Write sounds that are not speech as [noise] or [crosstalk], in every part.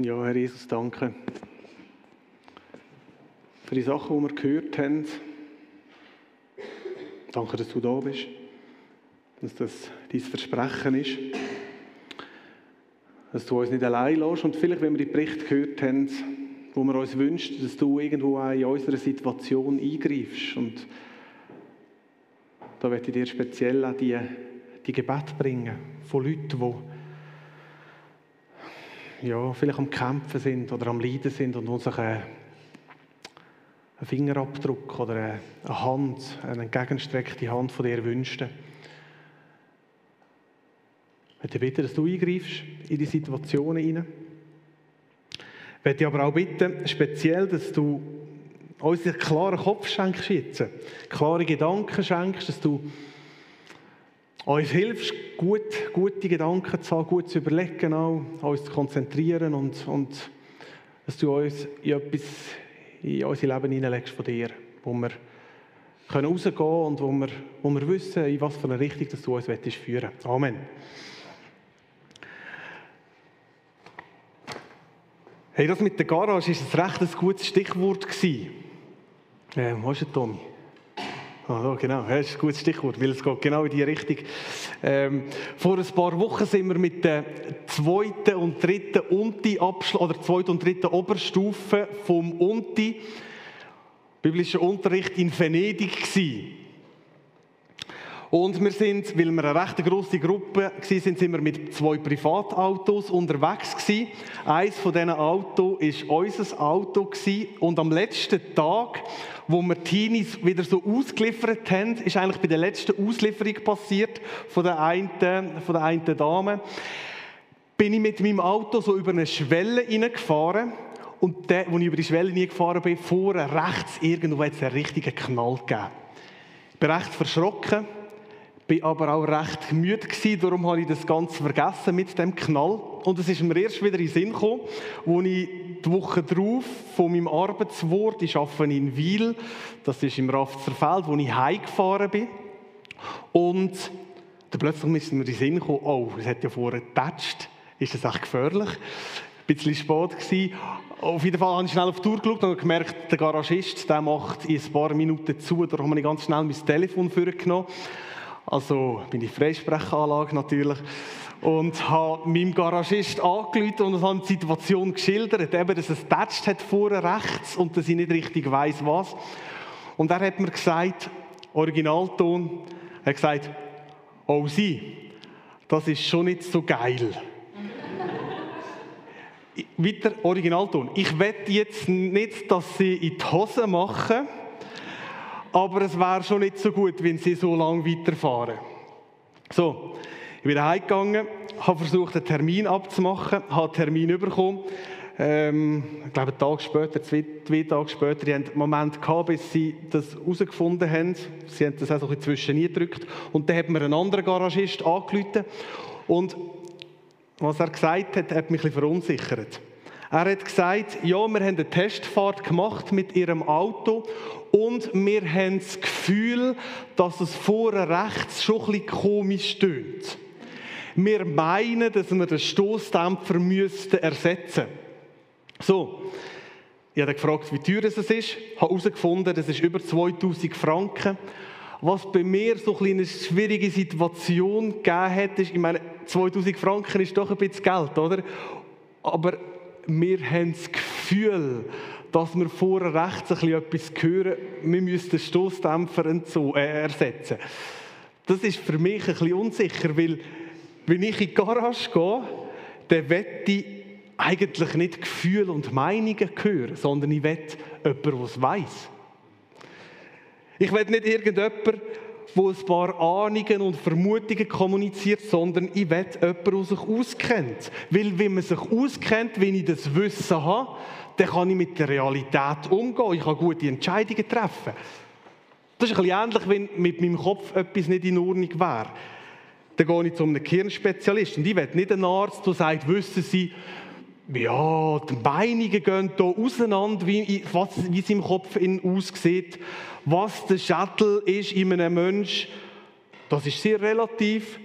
Ja, Herr Jesus, danke für die Sachen, die wir gehört haben. Danke, dass du da bist, dass das dein Versprechen ist, dass du uns nicht allein lässt. Und vielleicht, wenn wir die Berichte gehört haben, wo wir uns wünschen, dass du irgendwo auch in unserer Situation eingreifst. Und da möchte ich dir speziell auch die, die Gebet bringen von Leuten, die ja, vielleicht am Kämpfen sind oder am Leiden sind und uns ein einen Fingerabdruck oder eine Hand, eine entgegenstreckte Hand von dir wünschten. Ich möchte bitten, dass du eingreifst in die Situationen hinein. Ich möchte aber auch bitten, speziell, dass du uns einen klaren Kopf schenkst jetzt, klare Gedanken schenkst, dass du uns hilfst, gut, gute Gedanken zu haben, gut zu überlegen, auch, uns zu konzentrieren und, und dass du uns in etwas in unser Leben hineinlegst von dir, wo wir können rausgehen und wo wir, wo wir wissen, in was für eine Richtung dass du uns führen willst. Amen. Hey, das mit der Garage war ein recht gutes Stichwort. Ähm, wo ist der Tommy? Ah, genau, das ist ein gutes Stichwort, weil es geht genau in die Richtung. Ähm, vor ein paar Wochen sind wir mit der zweiten und dritten Unti oder zweiten und dritten Oberstufe vom Unti biblischen Unterricht in Venedig gewesen. Und wir sind, weil wir eine recht grosse Gruppe waren, sind, wir mit zwei Privatautos unterwegs gewesen. Eins von diesen Autos war unser Auto gewesen. Und am letzten Tag, wo wir Teenies wieder so ausgeliefert haben, ist eigentlich bei der letzten Auslieferung passiert von der einen, von der einen Dame, bin ich mit meinem Auto so über eine Schwelle hineingefahren. Und der, als ich über die Schwelle hineingefahren bin, vorne rechts irgendwo hat es einen richtigen Knall gegeben. Ich bin recht verschrocken bin aber auch recht müde gewesen, darum habe ich das Ganze vergessen mit dem Knall. Und es ist mir erst wieder in den Sinn gekommen, als ich die Woche darauf von meinem Arbeitswort, ich arbeite in Wiel, das ist im Rafzerfeld, wo ich heimgefahren bin. Und dann plötzlich ist mir in den Sinn gekommen, oh, es hat ja vorher getatscht, ist das echt gefährlich? Ein bisschen spät gewesen. Auf jeden Fall habe ich schnell auf die Tour geschaut und gemerkt, der Garagist, der macht in ein paar Minuten zu, darum habe ich ganz schnell mein Telefon vorgenommen also meine Freisprechanlage natürlich, und habe meinem Garagist angerufen und habe die Situation geschildert, eben, dass es tätscht hat vorne rechts und dass ich nicht richtig weiß was. Und er hat mir gesagt, Originalton, er hat gesagt, oh sie, das ist schon nicht so geil. [laughs] Weiter Originalton. Ich wette jetzt nicht, dass sie in die Hose machen, aber es wäre schon nicht so gut, wenn sie so lange weiterfahren. So, ich bin heimgegangen, habe versucht, einen Termin abzumachen, habe einen Termin bekommen. Ähm, ich glaube, einen Tag später, zwei, zwei Tage später, die haben einen Moment gehabt, bis sie das herausgefunden haben. Sie haben das auch so ein zwischen gedrückt. Und dann hat mir ein anderer Garagist angerufen. Und was er gesagt hat, hat mich ein bisschen verunsichert. Er hat gesagt, ja, wir haben eine Testfahrt gemacht mit ihrem Auto und wir haben das Gefühl, dass es vorne rechts schon ein bisschen komisch stöhnt. Wir meinen, dass wir den Stoßdämpfer müssten ersetzen So, ich habe gefragt, wie teuer es ist. Ich habe herausgefunden, das ist über 2000 Franken. Was bei mir so eine schwierige Situation gegeben hat, ist, ich meine, 2000 Franken ist doch ein bisschen Geld, oder? Aber wir haben das Gefühl, dass wir vorher rechts ein etwas hören, wir müssen den Stoßdämpfer äh, ersetzen. Das ist für mich ein bisschen unsicher, weil wenn ich in die Garage gehe, dann wette ich eigentlich nicht Gefühle und Meinungen hören, sondern ich wette jemanden, der es weiss. Ich will nicht irgendjemanden, wo ein paar Ahnungen und Vermutungen kommuniziert, sondern ich will jemanden, der sich auskennt. Weil wenn man sich auskennt, wenn ich das Wissen habe, dann kann ich mit der Realität umgehen. Ich kann gute Entscheidungen treffen. Das ist ein bisschen ähnlich, wenn mit meinem Kopf etwas nicht in Ordnung wäre. Dann gehe ich zu einem Kirchenspezialisten. Und ich will nicht einen Arzt, der sagt, wissen Sie, ja, die Meinungen gehen hier auseinander, wie, was, wie es im Kopf aussieht. Was der Schädel ist in einem Menschen, das ist sehr relativ.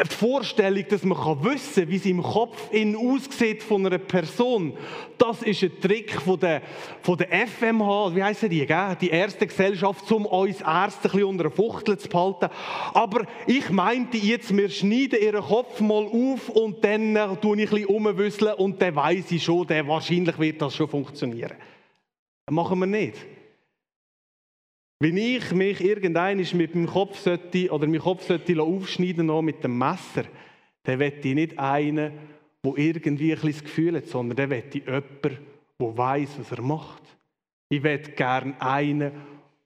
Die Vorstellung, dass man wissen kann, wie es im Kopf innen aussieht von einer Person, das ist ein Trick von der, von der FMH, wie heissen die, gell? die erste Gesellschaft, um uns Ärzte ein unter der Fuchtel zu behalten. Aber ich meinte jetzt, wir schneiden ihren Kopf mal auf und dann äh, tue ich ein bisschen und dann weiss ich schon, der wahrscheinlich wird das schon funktionieren. Das machen wir nicht. Wenn ich mich irgendein mit dem Kopf sollte, oder meinen Kopf sollte aufschneiden noch mit dem Messer, dann wette ich nicht einen, der irgendwie ein das Gefühl hat, sondern dann wette ich jemanden, der weiß, was er macht. Ich wette gerne einen,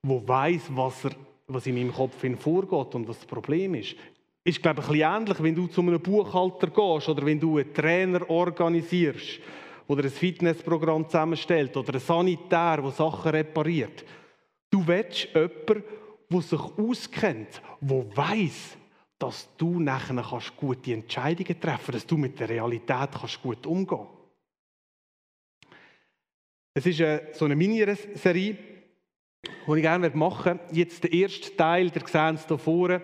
der weiß, was, was in meinem Kopf vorgeht und was das Problem ist. Ist, glaube ich, ein bisschen ähnlich, wenn du zu einem Buchhalter gehst oder wenn du einen Trainer organisierst oder ein Fitnessprogramm zusammenstellst oder einen Sanitär, der Sachen repariert. Du willst jemanden, der sich auskennt, der weiß, dass du nachher kannst gute Entscheidungen treffen kannst, dass du mit der Realität kannst gut umgehen kannst. Es ist eine, so eine Miniserie, die ich gerne machen möchte. Jetzt der erste Teil, der sehen Sie hier vorne.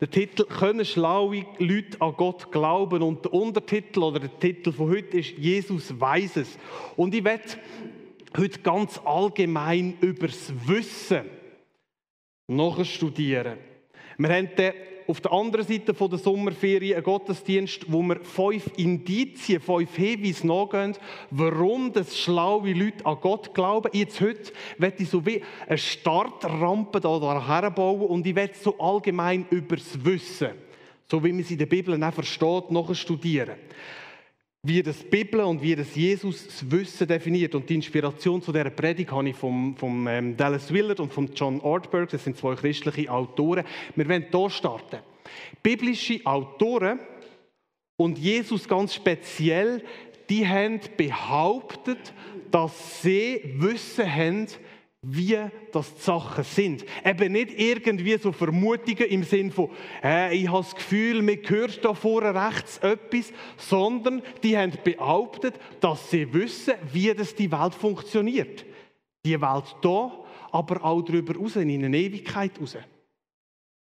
Der Titel «Können schlaue Leute an Gott glauben?» und der Untertitel oder der Titel von heute ist «Jesus weiß es». Und ich werde heute ganz allgemein über das Wissen nachstudieren. Wir haben auf der anderen Seite der Sommerferien einen Gottesdienst, wo wir fünf Indizien, fünf Hinweise nachgehen, warum das schlaue Leute an Gott glauben. Jetzt heute werde ich so wie eine Startrampe da herbauen und ich werde so allgemein über das Wissen, so wie man es in der Bibel auch versteht, nachstudieren wie das Bibel und wie das Jesus das Wissen definiert. Und die Inspiration zu dieser Predigt habe ich vom, vom ähm, Dallas Willard und von John Ortberg, das sind zwei christliche Autoren. Wir wollen hier starten. Biblische Autoren und Jesus ganz speziell, die haben behauptet, dass sie Wissen haben, wie das die Sachen sind. Eben nicht irgendwie so Vermutungen im Sinn von, äh, ich habe das Gefühl, mir gehört da vorne rechts etwas, sondern die haben behauptet, dass sie wissen, wie das die Welt funktioniert. Die Welt da, aber auch darüber raus, in eine Ewigkeit raus.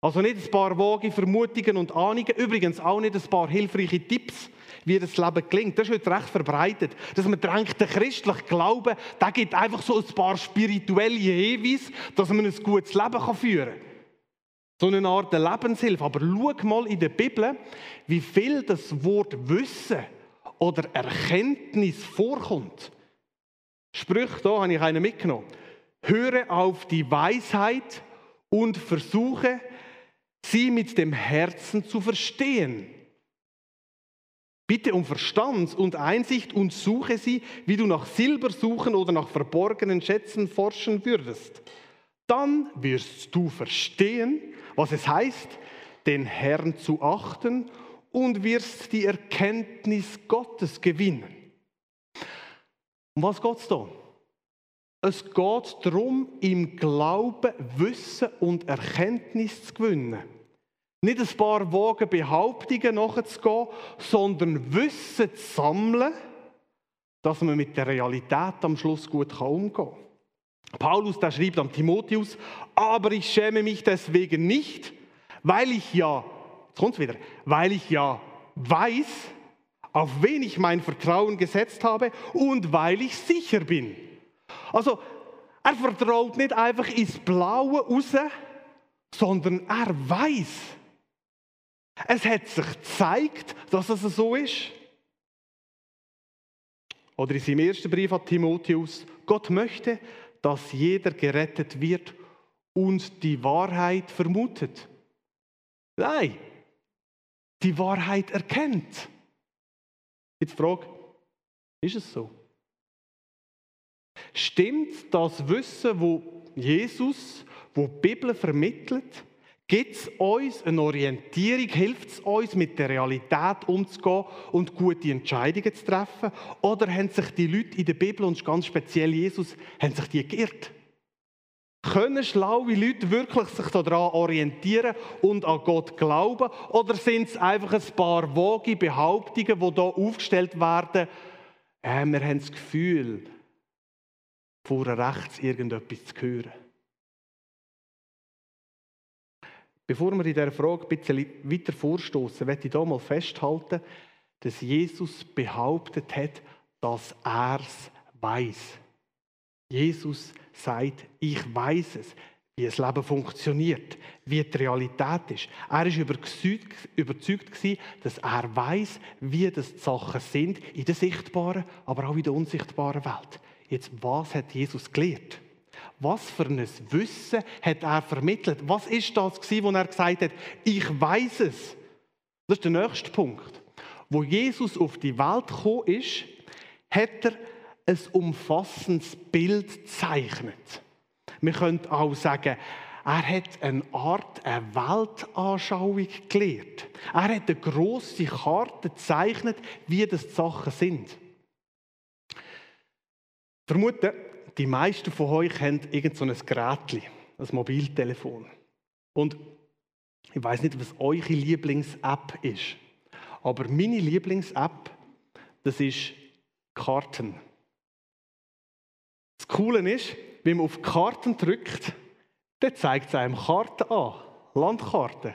Also nicht ein paar vage Vermutungen und Ahnungen, übrigens auch nicht ein paar hilfreiche Tipps, wie das Leben gelingt. Das ist heute recht verbreitet, dass man denkt, der christliche Glaube, der gibt einfach so ein paar spirituelle Hinweise, dass man ein gutes Leben führen kann. So eine Art Lebenshilfe. Aber schau mal in der Bibel, wie viel das Wort Wissen oder Erkenntnis vorkommt. Sprüche, da habe ich einen mitgenommen. Höre auf die Weisheit und versuche, sie mit dem Herzen zu verstehen. Bitte um Verstand und Einsicht und suche sie, wie du nach Silber suchen oder nach verborgenen Schätzen forschen würdest. Dann wirst du verstehen, was es heißt, den Herrn zu achten und wirst die Erkenntnis Gottes gewinnen. Um was geht es da? Es geht darum, im Glauben Wissen und Erkenntnis zu gewinnen. Nicht ein paar vage Behauptungen nachzugehen, sondern Wissen zu sammeln, dass man mit der Realität am Schluss gut umgehen kann. Paulus, der schreibt an Timotheus, aber ich schäme mich deswegen nicht, weil ich ja, jetzt kommt wieder, weil ich ja weiß, auf wen ich mein Vertrauen gesetzt habe und weil ich sicher bin. Also, er vertraut nicht einfach ins Blaue raus, sondern er weiß, es hat sich gezeigt, dass es so ist. Oder in seinem ersten Brief an Timotheus, Gott möchte, dass jeder gerettet wird und die Wahrheit vermutet. Nein, die Wahrheit erkennt. Jetzt Frage, ist es so? Stimmt das Wissen, wo Jesus, wo die Bibel vermittelt, Gibt es uns eine Orientierung? Hilft es uns, mit der Realität umzugehen und gute Entscheidungen zu treffen? Oder haben sich die Leute in der Bibel und ganz speziell Jesus, haben sich die geirrt? Können schlaue Leute wirklich sich daran orientieren und an Gott glauben? Oder sind es einfach ein paar vage Behauptungen, die hier aufgestellt werden? Äh, wir haben das Gefühl, vor rechts irgendetwas zu hören. Bevor wir in dieser Frage ein bisschen weiter vorstoßen, möchte ich hier mal festhalten, dass Jesus behauptet hat, dass er es weiß. Jesus sagt, ich weiß es, wie das Leben funktioniert, wie die Realität ist. Er ist überzeugt, dass er weiß, wie das die Sachen sind in der sichtbaren, aber auch in der unsichtbaren Welt. Jetzt, was hat Jesus gelehrt? Was für ein Wissen hat er vermittelt? Was ist das wo er gesagt hat, ich weiß es? Das ist der nächste Punkt. Wo Jesus auf die Welt gekommen ist, hat er ein umfassendes Bild gezeichnet. Wir können auch sagen, er hat eine Art eine Weltanschauung gelehrt. Er hat eine grosse Karte gezeichnet, wie das die Sachen sind. Vermuten, die meisten von euch haben irgend so ein Gerät, ein Mobiltelefon. Und ich weiß nicht, was eure Lieblings-App ist, aber meine Lieblings-App, das ist Karten. Das Coole ist, wenn man auf Karten drückt, dann zeigt es einem Karten an. Landkarten.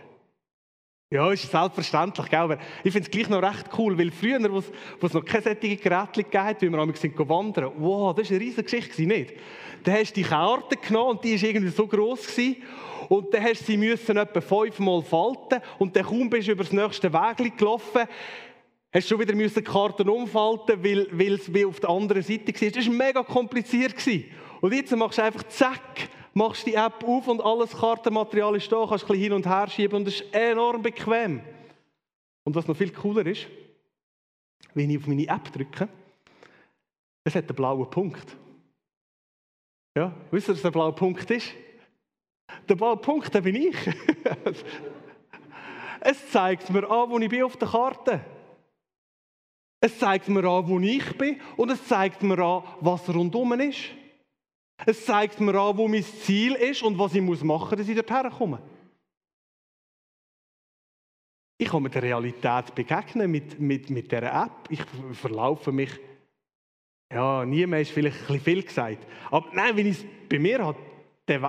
Ja, ist selbstverständlich, gell? ich finde es gleich noch recht cool, weil früher, wo es noch keine solche Geräte gab, wie wir einmal sind wandern, wow, das war eine riesige Geschichte, nicht? Dann hast du die Karte genommen und die war irgendwie so gross gewesen, und dann hast du sie müssen etwa fünfmal falten und dann kaum bist du über das nächste Weg gelaufen, hast du schon wieder die Karten umfalten, weil, weil es wie auf der anderen Seite war. Das war mega kompliziert. Gewesen. Und jetzt machst du einfach zack, machst die App auf und alles Kartenmaterial ist da, kannst ein bisschen hin und her schieben und das ist enorm bequem. Und was noch viel cooler ist, wenn ich auf meine App drücke, es hat einen blauen Punkt. Ja, wisst ihr, was der blaue Punkt ist? Der blaue Punkt, der bin ich. [laughs] es zeigt mir an, wo ich bin auf der Karte. Es zeigt mir an, wo ich bin und es zeigt mir an, was rundum ist. Es zeigt mir an, wo mein Ziel ist und was ich machen muss, dass ich dorthin komme. Ich kann mit der Realität begegnen mit, mit, mit dieser App. Ich verlaufe mich. Ja, niemand ist vielleicht ein bisschen viel gesagt. Aber nein, wenn ich es bei mir habe,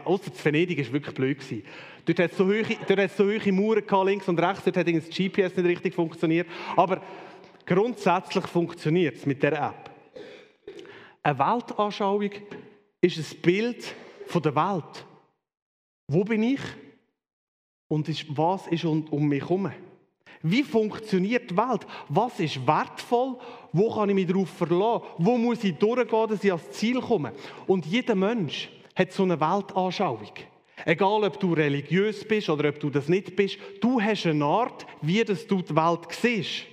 außer zu Venedig war wirklich blöd. Gewesen. Dort hat es so hohe, dort so hohe Mauern gehabt, links und rechts, dort hat das GPS nicht richtig funktioniert. Aber grundsätzlich funktioniert es mit dieser App. Eine Weltanschauung ist ein Bild von der Welt. Wo bin ich? Und was ist um mich herum? Wie funktioniert die Welt? Was ist wertvoll? Wo kann ich mich darauf verlassen? Wo muss ich durchgehen, dass ich ans Ziel komme? Und jeder Mensch hat so eine Weltanschauung. Egal, ob du religiös bist oder ob du das nicht bist, du hast eine Art, wie du die Welt siehst.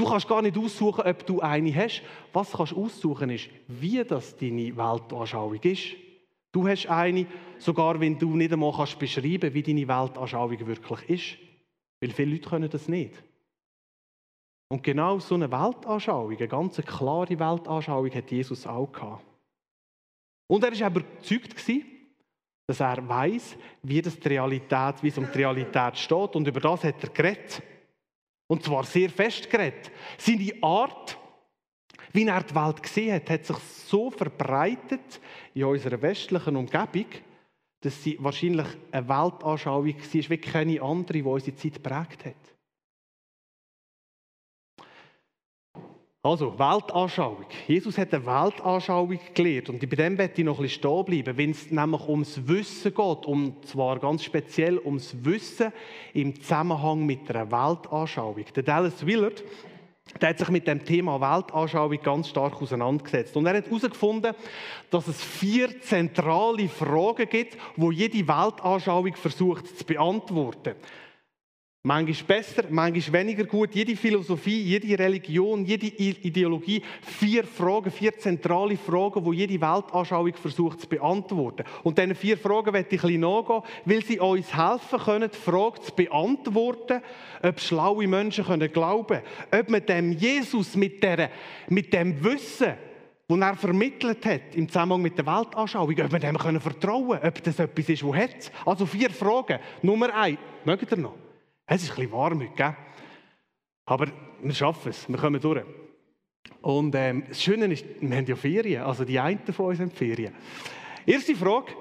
Du kannst gar nicht aussuchen, ob du eine hast. Was du kannst aussuchen ist, wie das deine Weltanschauung ist. Du hast eine, sogar wenn du nicht einmal kannst beschreiben wie deine Weltanschauung wirklich ist. Weil viele Leute können das nicht. Und genau so eine Weltanschauung, eine ganz klare Weltanschauung, hat Jesus auch gehabt. Und er war überzeugt, dass er weiß, wie wie es um die Realität steht. Und über das hat er geredet. Und zwar sehr fest geredet. Seine Art, wie er die Welt gesehen hat, hat sich so verbreitet in unserer westlichen Umgebung, dass sie wahrscheinlich eine Weltanschauung war, wie keine andere, die unsere Zeit geprägt hat. Also, Weltanschauung. Jesus hat eine Weltanschauung gelehrt. Und bei dem werde ich noch ein bisschen stehen bleiben, wenn es nämlich ums Wissen geht. Und zwar ganz speziell ums Wissen im Zusammenhang mit einer Weltanschauung. Der Dallas Willard, der hat sich mit dem Thema Weltanschauung ganz stark auseinandergesetzt. Und er hat herausgefunden, dass es vier zentrale Fragen gibt, wo jede Weltanschauung versucht zu beantworten. Manchmal besser, manchmal weniger gut. Jede Philosophie, jede Religion, jede Ideologie, vier Fragen, vier zentrale Fragen, die jede Weltanschauung versucht zu beantworten. Und diese vier Fragen werde ich ein bisschen nachgehen, weil sie uns helfen können, die Frage zu beantworten, ob schlaue Menschen können glauben können, ob man dem Jesus mit, der, mit dem Wissen, das er vermittelt hat im Zusammenhang mit der Weltanschauung, ob man dem können vertrauen können, ob das etwas ist, das hat. Also vier Fragen. Nummer eins, mögt ihr noch? Es ist ein bisschen warm heute, gell? aber wir schaffen es, wir kommen durch. Und ähm, das Schöne ist, wir haben ja Ferien, also die einen von uns haben Ferien. Erste Frage,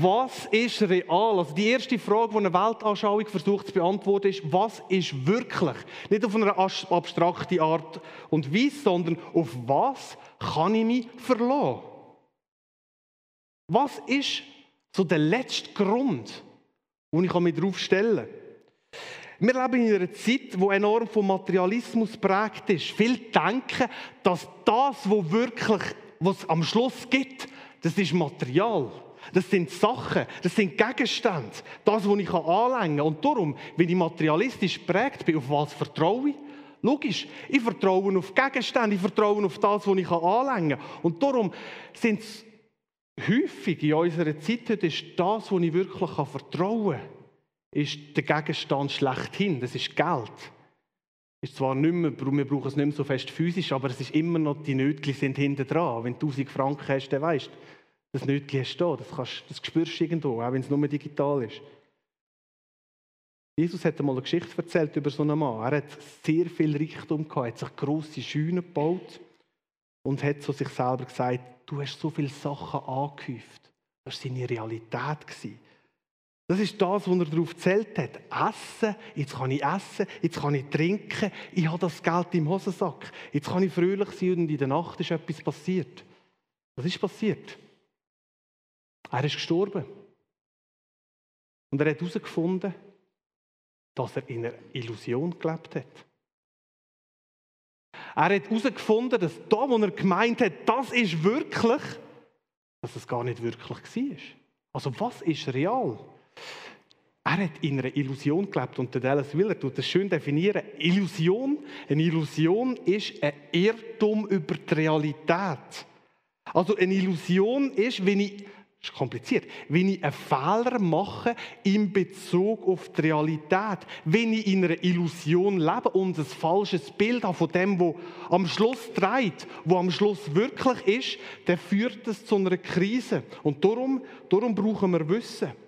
was ist real? Also die erste Frage, die eine Weltanschauung versucht zu beantworten, ist, was ist wirklich? Nicht auf eine abstrakte Art und Weise, sondern auf was kann ich mich verlassen? Was ist so der letzte Grund, wo ich mich darauf stellen kann? Wir leben in einer Zeit, die enorm vom Materialismus prägt ist. Viele denken, dass das, was wirklich, was am Schluss gibt, das ist Material. Das sind Sachen, das sind Gegenstände. Das, was ich anlängen kann. Und darum, wenn ich materialistisch prägt bin, auf was vertraue ich? Logisch, ich vertraue auf Gegenstände, ich vertraue auf das, was ich anlängen kann. Und darum sind es häufig in unserer Zeit heute das, was ich wirklich vertrauen kann, ist der Gegenstand schlechthin. Das ist Geld. Ist zwar nicht mehr, wir brauchen es nicht mehr so fest physisch, aber es ist immer noch, die Nötchen sind hinten dran. Wenn du 1000 Franken hast, dann weißt du, das Nötchen hast du da. Das, kannst, das spürst du irgendwo, auch wenn es nur digital ist. Jesus hat einmal eine Geschichte erzählt über so einen Mann. Er hat sehr viel Reichtum gehabt, hat sich grosse Scheunen gebaut und hat zu sich selber gesagt, du hast so viele Sachen angehäuft. Das war seine Realität. Das ist das, was er darauf gezählt hat. Essen, jetzt kann ich essen, jetzt kann ich trinken, ich habe das Geld im Hosensack. Jetzt kann ich fröhlich sein und in der Nacht ist etwas passiert. Was ist passiert? Er ist gestorben. Und er hat herausgefunden, dass er in einer Illusion gelebt hat. Er hat herausgefunden, dass da, wo er gemeint hat, das ist wirklich, dass es gar nicht wirklich war. Also was ist real? Er hat in einer Illusion gelebt und der Dallas Willer tut das schön definieren. Illusion, eine Illusion ist ein Irrtum über die Realität. Also eine Illusion ist, wenn ich ist kompliziert. Wenn ich einen Fehler mache in Bezug auf die Realität, wenn ich in einer Illusion lebe und ein falsches Bild habe von dem, wo am Schluss dreht, wo am Schluss wirklich ist, dann führt das zu einer Krise. Und darum, darum brauchen wir Wissen.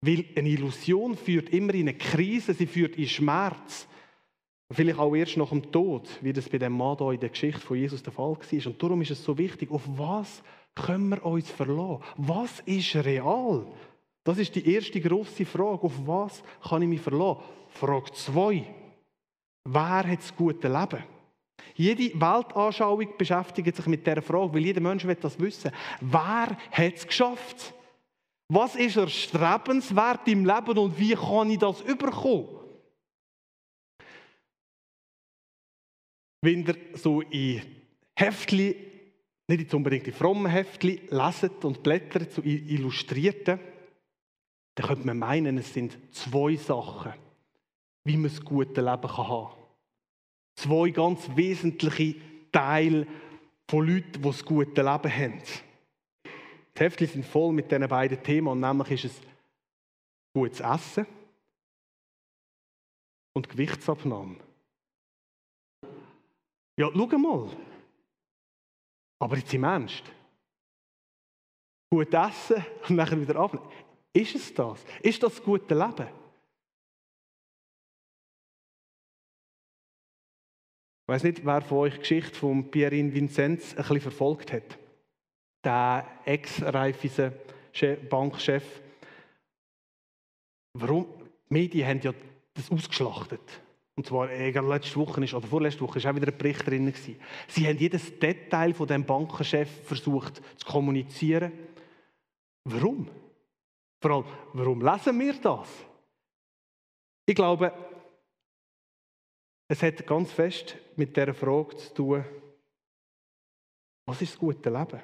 Weil eine Illusion führt immer in eine Krise, sie führt in Schmerz. Vielleicht auch erst nach dem Tod, wie das bei dem Mann hier in der Geschichte von Jesus der Fall war. Und darum ist es so wichtig, auf was können wir uns verlassen? Was ist real? Das ist die erste grosse Frage. Auf was kann ich mich verlassen? Frage 2. Wer hat das gute Leben? Jede Weltanschauung beschäftigt sich mit dieser Frage, weil jeder Mensch will das wissen. Wer hat es geschafft? Was ist erstrebenswert im Leben und wie kann ich das überkommen? Wenn ihr so in Heftchen nicht unbedingt die frommen Heftchen lesen und blättern zu Illustrierten, dann könnte man meinen, es sind zwei Sachen, wie man das gute Leben haben kann. Zwei ganz wesentliche Teile von Leuten, die das gute Leben haben. Die Heftchen sind voll mit diesen beiden Themen, und nämlich ist es gutes Essen und Gewichtsabnahme. Ja, schau mal. Aber jetzt im Ernst. Gut essen und nachher wieder abnehmen. Ist es das? Ist das das gute Leben? Ich weiß nicht, wer von euch die Geschichte von Pierin Vinzenz ein bisschen verfolgt hat. Der ex-Reifeisen Bankchef. Warum? Die Medien haben ja das ausgeschlachtet. Und zwar letzte Woche ist, oder vorletzte Woche ist auch wieder ein Bericht drin. Gewesen. Sie haben jedes Detail von dem Bankenchef versucht zu kommunizieren. Warum? Vor allem, warum lesen wir das? Ich glaube, es hat ganz fest mit der Frage zu tun, was ist das gute Leben?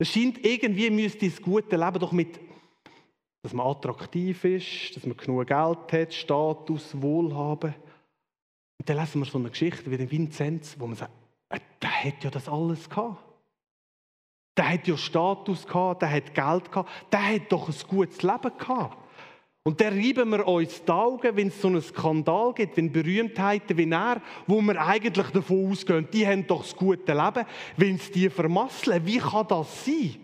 Es scheint irgendwie müsste das gute Leben doch mit dass man attraktiv ist, dass man genug Geld hat, Status, Wohlhaben. Und dann lesen wir so eine Geschichte wie den Vinzenz, wo man sagt, äh, der hat ja das alles gehabt. Der hat ja Status gehabt, der hat Geld gehabt, der hat doch ein gutes Leben gehabt. Und dann reiben wir uns die Augen, wenn es so einen Skandal gibt, wenn Berühmtheiten wie er, wo wir eigentlich davon ausgehen, die haben doch das gute Leben, wenn sie die vermasseln. Wie kann das sein?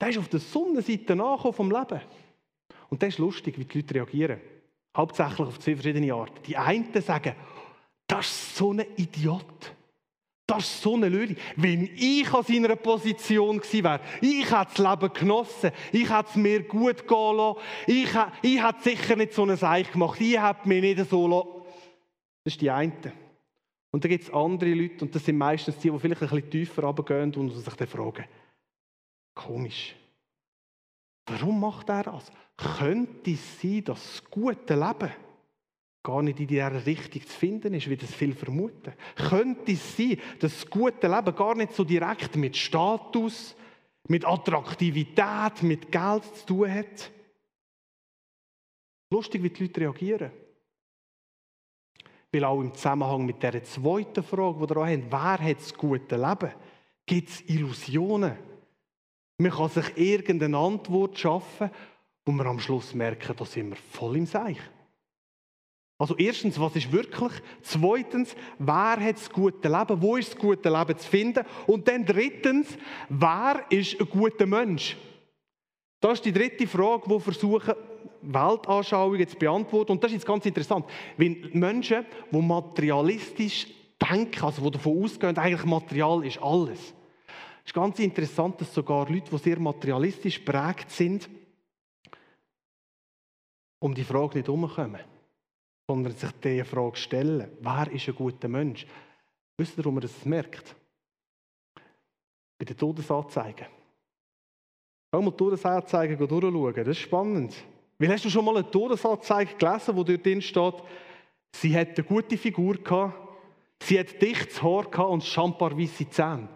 Der ist auf der Sonnenseite angekommen vom Leben. Und das ist lustig, wie die Leute reagieren. Hauptsächlich auf zwei verschiedene Arten. Die einen sagen, das ist so ein Idiot. Das ist so eine Lösung. Wenn ich an seiner Position gewesen wäre, ich hätte das Leben genossen, ich hätte es mir gut gehen lassen, ich, ich hätte sicher nicht so eine Seich gemacht, ich hätte mich nicht so lassen. Das ist die eine. Und dann gibt es andere Leute, und das sind meistens die, die vielleicht ein bisschen tiefer runtergehen und sich dann fragen, komisch, warum macht er das? Könnte es sein, dass das gute Leben gar nicht in dieser Richtung zu finden ist, wie das viel vermuten? Könnte es sein, dass das gute Leben gar nicht so direkt mit Status, mit Attraktivität, mit Geld zu tun hat? Lustig, wie die Leute reagieren. Weil auch im Zusammenhang mit der zweiten Frage, die wir auch haben, wer hat das gute Leben, gibt es Illusionen. Man kann sich irgendeine Antwort schaffen, wo wir am Schluss merken, da sind wir voll im Seich. Also erstens, was ist wirklich? Zweitens, wer hat das gute Leben? Wo ist das gute Leben zu finden? Und dann drittens, wer ist ein guter Mensch? Das ist die dritte Frage, die versuchen, Weltanschauungen zu beantworten. Und das ist jetzt ganz interessant. Wenn Menschen, die materialistisch denken, also die davon ausgehen, eigentlich Material ist alles. Es ist ganz interessant, dass sogar Leute, die sehr materialistisch prägt sind, um die Frage nicht herumkommen, sondern sich diese Frage stellen. Wer ist ein guter Mensch? Wisst ihr, warum man das merkt? Bei den Todesanzeigen. Schau mal die Todesanzeigen durchschauen. Das ist spannend. Weil hast du schon mal eine Todesanzeige gelesen, wo dort drin steht, sie hat eine gute Figur gehabt, sie hat dichtes Haar gehabt und schamparweisse Zähne.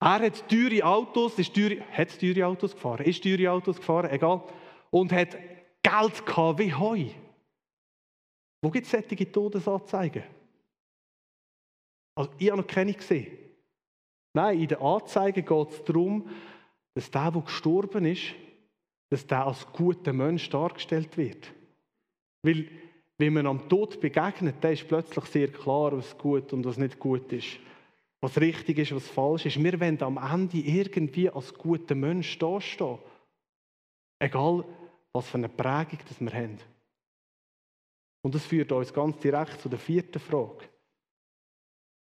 Er hat teure Autos, ist teure, hat teure Autos gefahren, ist teure Autos gefahren, egal. Und hat Geld gehabt wie Heu. Wo gibt es solche Todesanzeigen? Also, ich habe noch keine gesehen. Nein, in den Anzeigen geht es darum, dass der, der gestorben ist, dass der als guter Mensch dargestellt wird. Weil, wenn man am Tod begegnet, dann ist plötzlich sehr klar, was gut und was nicht gut ist. Was richtig ist, was falsch ist. Wir wollen am Ende irgendwie als guter Mensch dastehen. Egal, was für eine Prägung das wir haben. Und das führt uns ganz direkt zu der vierten Frage,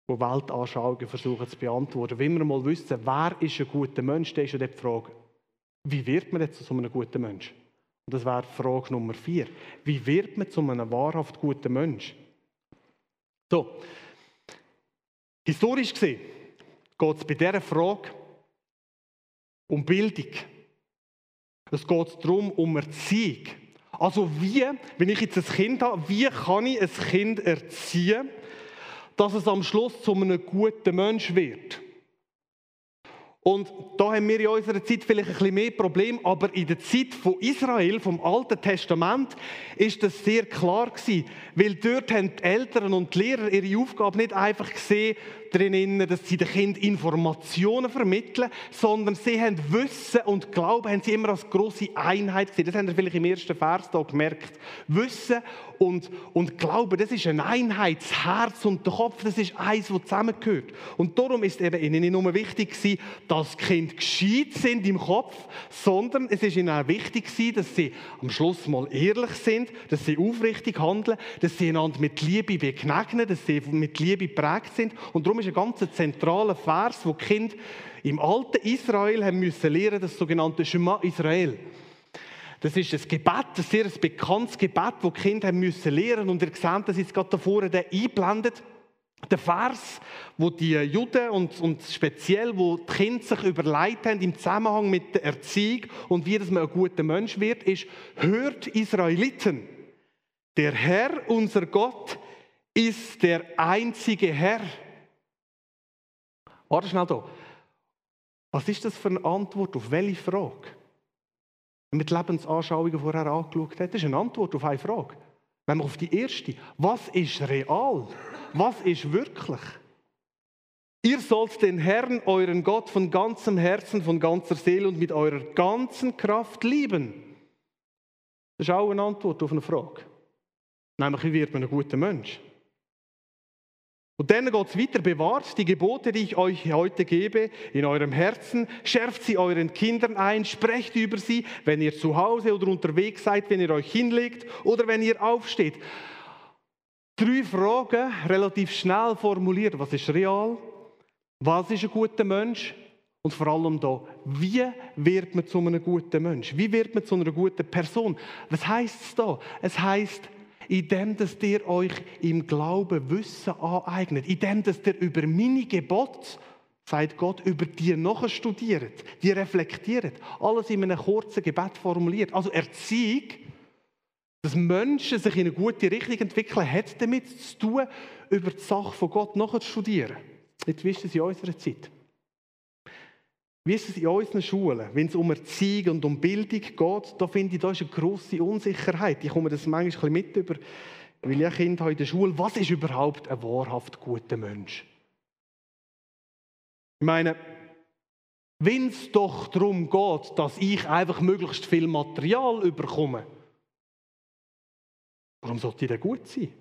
wo Weltanschauungen versuchen zu beantworten. Wenn wir mal wissen, wer ist ein guter Mensch, dann ist ja die Frage, wie wird man jetzt zu einem guten Mensch? Und das wäre Frage Nummer vier. Wie wird man zu einem wahrhaft guten Mensch? So, historisch gesehen geht es bei dieser Frage um Bildung. Es geht darum, um Erziehung. Also wie, wenn ich jetzt ein Kind habe, wie kann ich ein Kind erziehen, dass es am Schluss zu einem guten Mensch wird? Und da haben wir in unserer Zeit vielleicht ein bisschen mehr Probleme, aber in der Zeit von Israel, vom Alten Testament, ist das sehr klar gewesen, weil dort haben die Eltern und die Lehrer ihre Aufgabe nicht einfach gesehen, drin, dass sie den Kindern Informationen vermitteln, sondern sie haben Wissen und Glauben haben sie immer als große Einheit gesehen. Das haben wir vielleicht im ersten Vers da gemerkt. Wissen und, und Glauben, das ist eine Einheit. Das Herz und der Kopf, das ist eins, das zusammengehört. Und darum ist eben ihnen nicht nur wichtig gewesen, dass Kinder gescheit sind im Kopf, sondern es ist ihnen auch wichtig gewesen, dass sie am Schluss mal ehrlich sind, dass sie aufrichtig handeln, dass sie einander mit Liebe begegnen, dass sie mit Liebe prägt sind. Und darum ist ein ganz zentraler Vers, wo die Kinder im alten Israel haben müssen lernen, das sogenannte Shema Israel. Das ist ein Gebet, ein sehr bekanntes Gebet, das die Kinder haben müssen lernen. Und ihr seht das jetzt gerade da vorne einblendet. Der Vers, wo die Juden und, und speziell, wo die Kinder sich überlegt haben im Zusammenhang mit der Erziehung und wie das man ein guter Mensch wird, ist: Hört Israeliten, der Herr, unser Gott, ist der einzige Herr. Warte schnell da. Was ist das für eine Antwort auf welche Frage? Wenn man die Lebensanschauungen vorher angeschaut hat, das ist eine Antwort auf eine Frage. Wenn man auf die erste, was ist real? Was ist wirklich? Ihr sollt den Herrn, euren Gott, von ganzem Herzen, von ganzer Seele und mit eurer ganzen Kraft lieben. Das ist auch eine Antwort auf eine Frage. Nämlich, wie wird man ein guter Mensch? Und dann geht es weiter, bewahrt die Gebote, die ich euch heute gebe, in eurem Herzen, schärft sie euren Kindern ein, sprecht über sie, wenn ihr zu Hause oder unterwegs seid, wenn ihr euch hinlegt oder wenn ihr aufsteht. Drei Fragen, relativ schnell formuliert. Was ist real? Was ist ein guter Mensch? Und vor allem da, wie wird man zu einem guten Mensch? Wie wird man zu einer guten Person? Was heißt es da? Es heißt, indem dass ihr euch im Glauben Wissen aneignet, indem dass ihr über meine Gebote, sagt Gott, über die nachstudiert, die reflektiert, alles in einem kurzen Gebet formuliert. Also Erziehung dass Menschen sich in eine gute Richtung entwickeln, hat damit zu tun, über die Sache von Gott nachzustudieren. Jetzt wisst ihr es in unserer Zeit. Wie ist es in unseren Schulen, wenn es um Erziehung und um Bildung geht, da finde ich, da ist eine grosse Unsicherheit. Ich komme das manchmal mit über, weil ich ein Kind habe in der Schule. Was ist überhaupt ein wahrhaft guter Mensch? Ich meine, wenn es doch darum geht, dass ich einfach möglichst viel Material überkomme, Warum sollte ich denn gut sein?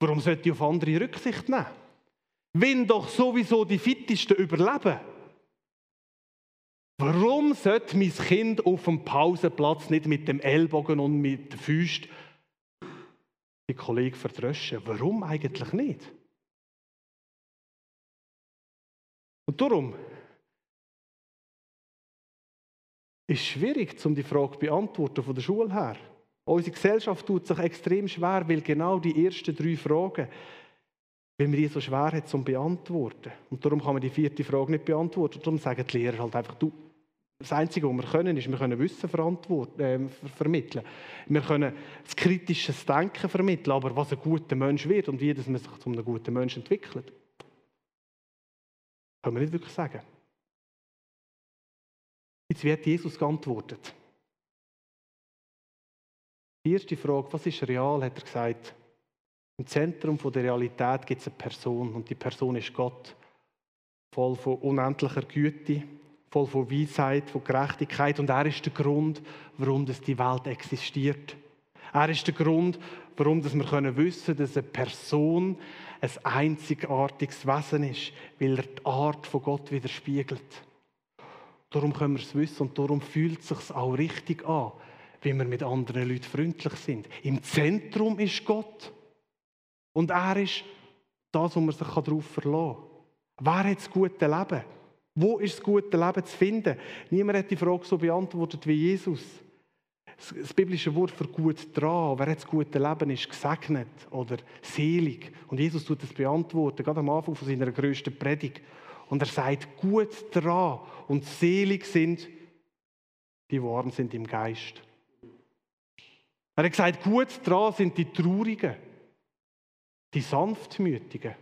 Warum sollte ich auf andere Rücksicht nehmen? Wenn doch sowieso die Fittesten überleben. Warum sollte mein Kind auf dem Pausenplatz nicht mit dem Ellbogen und mit den Füßen die Kollegen verdröschen? Warum eigentlich nicht? Und darum ist es schwierig, um die Frage zu beantworten von der Schule her. Unsere Gesellschaft tut sich extrem schwer, weil genau die ersten drei Fragen, wenn man die so schwer hat zum beantworten. Und darum kann man die vierte Frage nicht beantworten. Darum sagen die Lehrer halt einfach, du, das Einzige, was wir können, ist, wir können Wissen äh, vermitteln. Wir können das kritische Denken vermitteln, aber was ein guter Mensch wird und wie dass man sich zu einem guten Mensch entwickelt, können wir nicht wirklich sagen. Jetzt wird Jesus geantwortet. Die erste Frage, was ist real, hat er gesagt. Im Zentrum der Realität gibt es eine Person und die Person ist Gott. Voll von unendlicher Güte, voll von Weisheit, von Gerechtigkeit und er ist der Grund, warum die Welt existiert. Er ist der Grund, warum wir können wissen dass eine Person ein einzigartiges Wesen ist, weil er die Art von Gott widerspiegelt. Darum können wir es wissen und darum fühlt es sich auch richtig an, wie wir mit anderen Leuten freundlich sind. Im Zentrum ist Gott. Und er ist das, wo man sich darauf verlassen kann. Wer hat das gute Leben? Wo ist das gute Leben zu finden? Niemand hat die Frage so beantwortet wie Jesus. Das biblische Wort für gut dran, wer hat das gute Leben, ist gesegnet oder selig. Und Jesus tut das beantworten, gerade am Anfang von seiner größten Predigt. Und er sagt, gut dran und selig sind die Waren sind im Geist. Er hat gesagt, gut dran sind die Traurigen, die Sanftmütigen,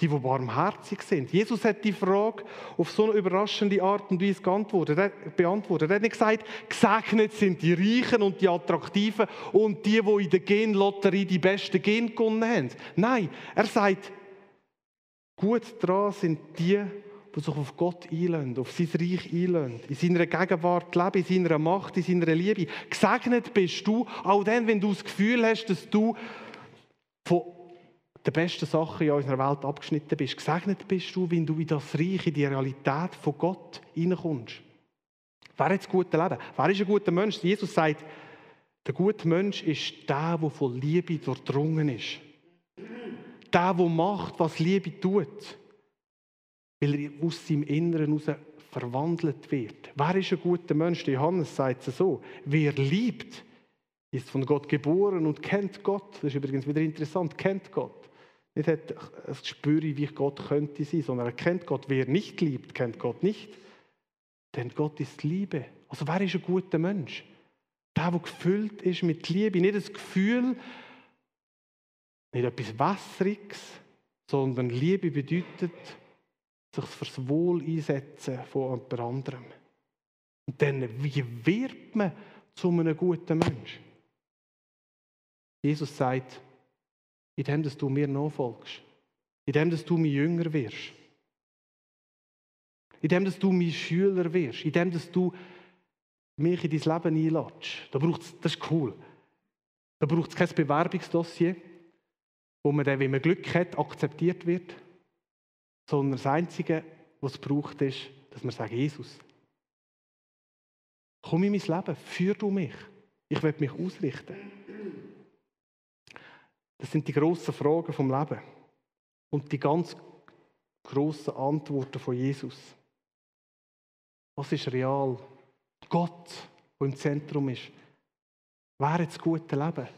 die, die barmherzig sind. Jesus hat die Frage auf so eine überraschende Art und Weise beantwortet. Er hat nicht gesagt, gesegnet sind die Reichen und die Attraktiven und die, die in der Genlotterie die besten Gen gewonnen haben. Nein, er sagt, gut dran sind die, die sich auf Gott einlösen, auf sein Reich einlösen, in seiner Gegenwart leben, in seiner Macht, in seiner Liebe. Gesegnet bist du, auch dann, wenn du das Gefühl hast, dass du von den besten Sachen in unserer Welt abgeschnitten bist. Gesegnet bist du, wenn du in das Reich, in die Realität von Gott hineinkommst. Wer hat das gute Leben? Wer ist ein guter Mensch? Jesus sagt, der gute Mensch ist der, der von Liebe durchdrungen ist. Der, der macht, was Liebe tut weil er aus seinem Inneren heraus verwandelt wird. Wer ist ein guter Mensch? Johannes sagt es so: Wer liebt, ist von Gott geboren und kennt Gott. Das ist übrigens wieder interessant, kennt Gott. Nicht hat ein Gespür, wie Gott könnte sein, sondern er kennt Gott. Wer nicht liebt, kennt Gott nicht. Denn Gott ist Liebe. Also wer ist ein guter Mensch? Der, der gefüllt ist mit Liebe. Nicht das Gefühl, nicht etwas Wässriges, sondern Liebe bedeutet, sich fürs Wohl einsetzen von jemand anderem. Und dann, wie wird man zu einem guten Mensch? Jesus sagt, indem dass du mir nachfolgst, indem dass du mein Jünger wirst, indem dass du mein Schüler wirst, indem dass du mich in dein Leben einlädst. Da braucht's, das ist cool. Da braucht es kein Bewerbungsdossier, wo man dann, wenn man Glück hat, akzeptiert wird sondern das Einzige, was es braucht, ist, dass wir sagen, Jesus, komm in mein Leben, führ du mich. Ich will mich ausrichten. Das sind die grossen Fragen vom Leben. Und die ganz grossen Antworten von Jesus. Was ist real? Gott, der im Zentrum ist. Wäre das gute Leben?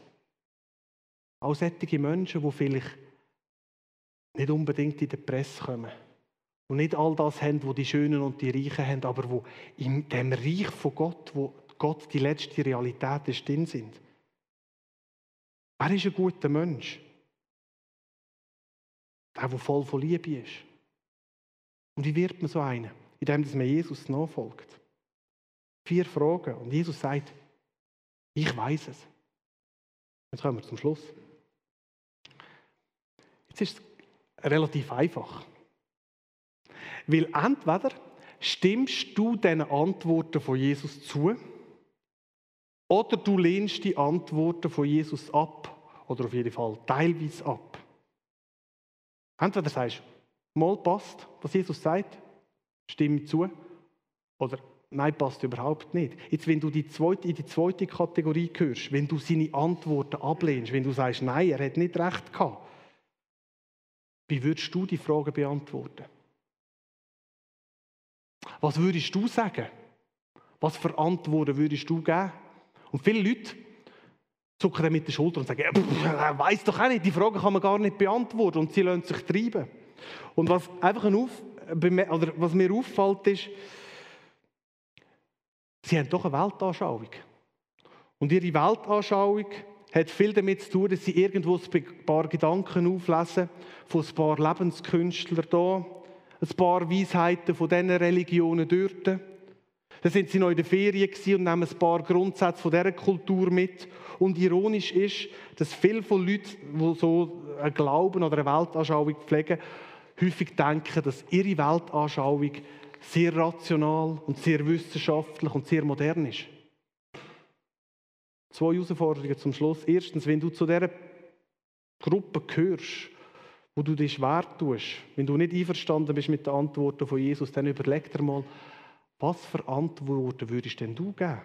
Auch solche Menschen, die vielleicht nicht unbedingt in die Presse kommen und nicht all das haben, wo die Schönen und die Reichen haben, aber wo in dem Reich von Gott, wo Gott die letzte Realität ist, drin sind. Wer ist ein guter Mensch? Der, der voll von Liebe ist. Und wie wird man so einen? Indem man Jesus nachfolgt. Vier Fragen. Und Jesus sagt, ich weiß es. Jetzt kommen wir zum Schluss. Jetzt ist es relativ einfach. Weil entweder stimmst du den Antworten von Jesus zu, oder du lehnst die Antworten von Jesus ab, oder auf jeden Fall teilweise ab. Entweder sagst du, mal passt, was Jesus sagt, stimme zu, oder nein, passt überhaupt nicht. Jetzt, wenn du die zweite, in die zweite Kategorie gehörst, wenn du seine Antworten ablehnst, wenn du sagst, nein, er hat nicht recht gehabt, wie würdest du die Frage beantworten? Was würdest du sagen? Was für Antworten würdest du geben? Und viele Leute zucken dann mit der Schulter und sagen, ja, weiß doch auch nicht, die Frage kann man gar nicht beantworten und sie lassen sich treiben. Und was einfach ein Auf, oder was mir auffällt, ist, sie haben doch eine Weltanschauung. Und ihre Weltanschauung hat viel damit zu tun, dass sie irgendwo ein paar Gedanken auflesen von ein paar Lebenskünstlern da, ein paar Weisheiten von diesen Religionen dort. Dann sind sie noch in der Ferien und nehmen ein paar Grundsätze von dieser Kultur mit. Und ironisch ist, dass viele von Leuten, die so einen Glauben oder eine Weltanschauung pflegen, häufig denken, dass ihre Weltanschauung sehr rational und sehr wissenschaftlich und sehr modern ist. Zwei Herausforderungen zum Schluss. Erstens, wenn du zu dieser Gruppe gehörst, wo du dich schwer tust, wenn du nicht einverstanden bist mit den Antworten von Jesus, dann überleg dir mal, was für Antworten würdest denn du geben?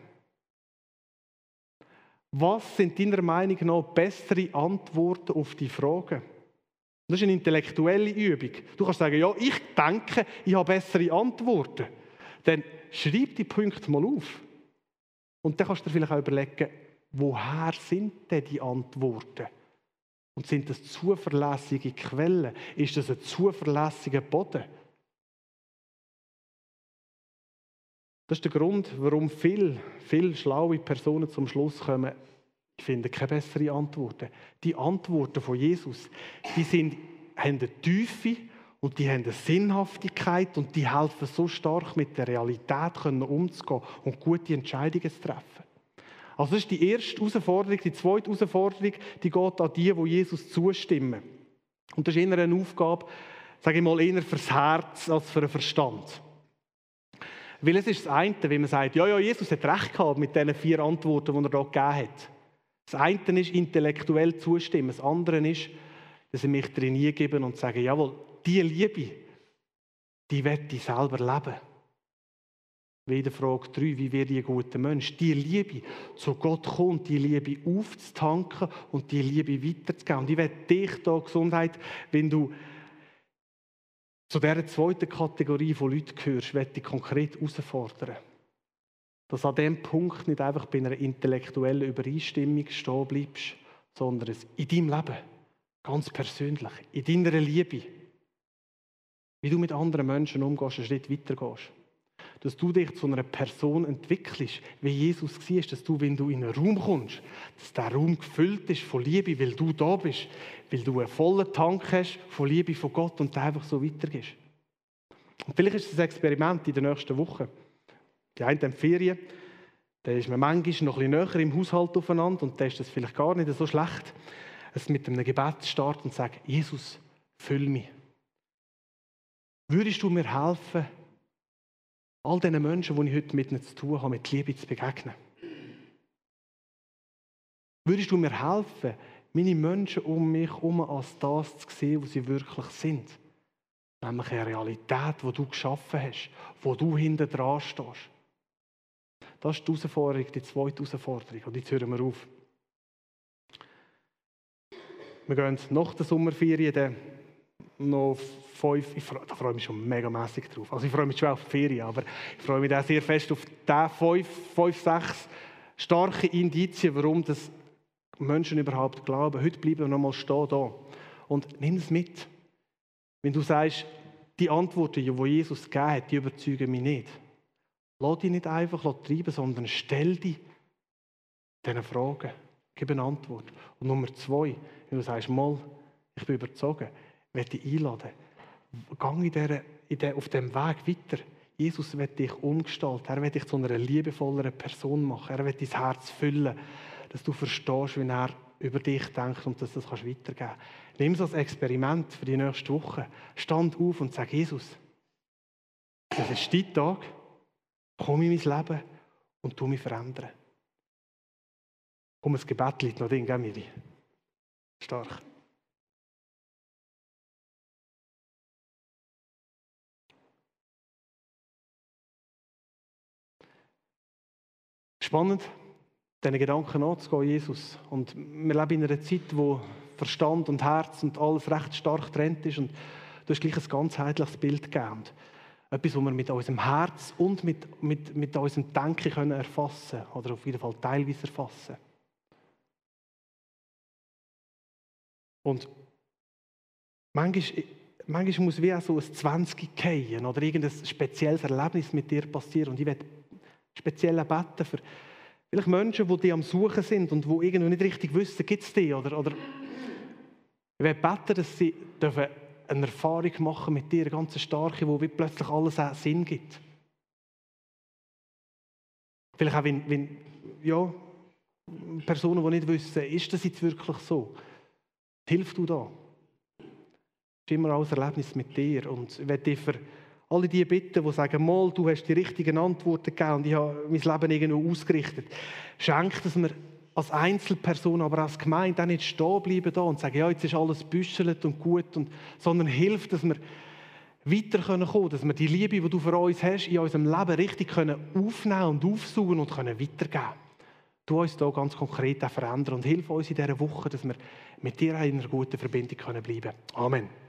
Was sind deiner Meinung nach bessere Antworten auf die Fragen? Das ist eine intellektuelle Übung. Du kannst sagen, ja, ich denke, ich habe bessere Antworten. Dann schreib die Punkte mal auf. Und dann kannst du dir vielleicht auch überlegen, woher sind denn die Antworten? Und sind das zuverlässige Quellen? Ist das ein zuverlässiger Boden? Das ist der Grund, warum viele, viele schlaue Personen zum Schluss kommen, ich finde keine besseren Antworten. Die Antworten von Jesus, die sind, haben eine Tiefe und die haben eine Sinnhaftigkeit und die helfen so stark mit der Realität umzugehen und gute Entscheidungen zu treffen. Also das ist die erste Herausforderung. Die zweite Herausforderung, die geht an die, die Jesus zustimmen. Und das ist eher eine Aufgabe, sage ich mal, eher fürs Herz als für den Verstand. Weil es ist das eine, wenn man sagt, ja, ja, Jesus hat recht gehabt mit diesen vier Antworten, die er da gegeben hat. Das eine ist intellektuell zustimmen, das andere ist, dass ich mich drin geben und sagen, jawohl, die Liebe, die werde ich selber leben. Wieder Frage 3, wie werde ich ein guter Mensch? Die Liebe zu Gott kommt, die Liebe aufzutanken und die Liebe weiterzugeben. Und ich werde dich da Gesundheit, wenn du zu dieser zweiten Kategorie von Leuten gehörst, werde ich konkret herausfordern. Dass an diesem Punkt nicht einfach bei einer intellektuellen Übereinstimmung stehen bleibst, sondern in deinem Leben, ganz persönlich, in deiner Liebe, wie du mit anderen Menschen umgehst, einen Schritt weitergehst dass du dich zu einer Person entwickelst, wie Jesus war, dass du, wenn du in einen Raum kommst, dass der Raum gefüllt ist von Liebe, weil du da bist, weil du einen vollen Tank hast von Liebe von Gott und der einfach so weitergehst. Und vielleicht ist das ein Experiment in der nächsten Woche. Die einen haben Ferien, da ist man manchmal noch ein bisschen näher im Haushalt aufeinander und da ist das vielleicht gar nicht so schlecht, es mit einem Gebet zu starten und zu sagen, Jesus, füll mich. Würdest du mir helfen, all diesen Menschen, die ich heute mit ihnen zu tun habe, mit Liebe zu begegnen? Würdest du mir helfen, meine Menschen um mich herum als das zu sehen, was sie wirklich sind? Nämlich eine Realität, die du geschaffen hast, wo du hinten dran stehst. Das ist die Herausforderung, die zweite Herausforderung. Und jetzt hören wir auf. Wir gehen nach der Sommerferien noch fünf, ich freue, da freue ich mich schon mega mäßig drauf. Also ich freue mich schon auf die Ferien, aber ich freue mich auch sehr fest auf die fünf, fünf, sechs starke Indizien, warum das Menschen überhaupt glauben. Heute bleiben wir nochmal stehen da. Und nimm es mit. Wenn du sagst, die Antworten, die Jesus gegeben hat, die überzeugen mich nicht. Lass dich nicht einfach treiben, sondern stell dich diesen Fragen. Gib eine Antwort. Und Nummer zwei, wenn du sagst, mal, ich bin überzogen, werde dich einladen. Gang in der, in der, auf dem Weg weiter. Jesus wird dich umgestalten. Er wird dich zu einer liebevolleren Person machen. Er wird dein Herz füllen, dass du verstehst, wie er über dich denkt und dass du das weitergeben kannst. Nimm es als Experiment für die nächste Woche. Stand auf und sag Jesus, das ist dein Tag. Komm in mein Leben und tu mich verändern. Um ein Gebet liegt noch drin, gell, Miri? Stark. Spannend, diesen Gedanken nachzugehen, Jesus. Und wir leben in einer Zeit, wo Verstand und Herz und alles recht stark getrennt ist. Und du hast gleich ein ganzheitliches Bild gegeben. Etwas, was wir mit unserem Herz und mit, mit, mit unserem Denken können erfassen können. Oder auf jeden Fall teilweise erfassen. Und manchmal, manchmal muss wie auch so ein 20 gehen oder irgendein spezielles Erlebnis mit dir passieren. Und ich werde speziell beten für vielleicht Menschen, die, die am Suchen sind und die irgendwie nicht richtig wissen, gibt es die oder, oder ich werde beten, dass sie dürfen eine Erfahrung machen mit dir, eine ganz starke, wo plötzlich alles einen Sinn gibt. Vielleicht auch, wenn, wenn ja, Personen, die nicht wissen, ist das jetzt wirklich so? Hilf du da. Es ist immer alles Erlebnis mit dir. Und ich werde dich für alle die bitten, die sagen, mal, du hast die richtigen Antworten gegeben und ich habe mein Leben irgendwo ausgerichtet. Schenk, dass wir als Einzelperson, aber als Gemeinde auch nicht stehen bleiben da und sagen, ja, jetzt ist alles büschelt und gut, und, sondern hilft, dass wir weiterkommen können, dass wir die Liebe, die du für uns hast, in unserem Leben richtig können aufnehmen und aufsuchen und können weitergeben Du uns hier ganz konkret verändern und hilf uns in dieser Woche, dass wir mit dir in einer guten Verbindung bleiben können. Amen.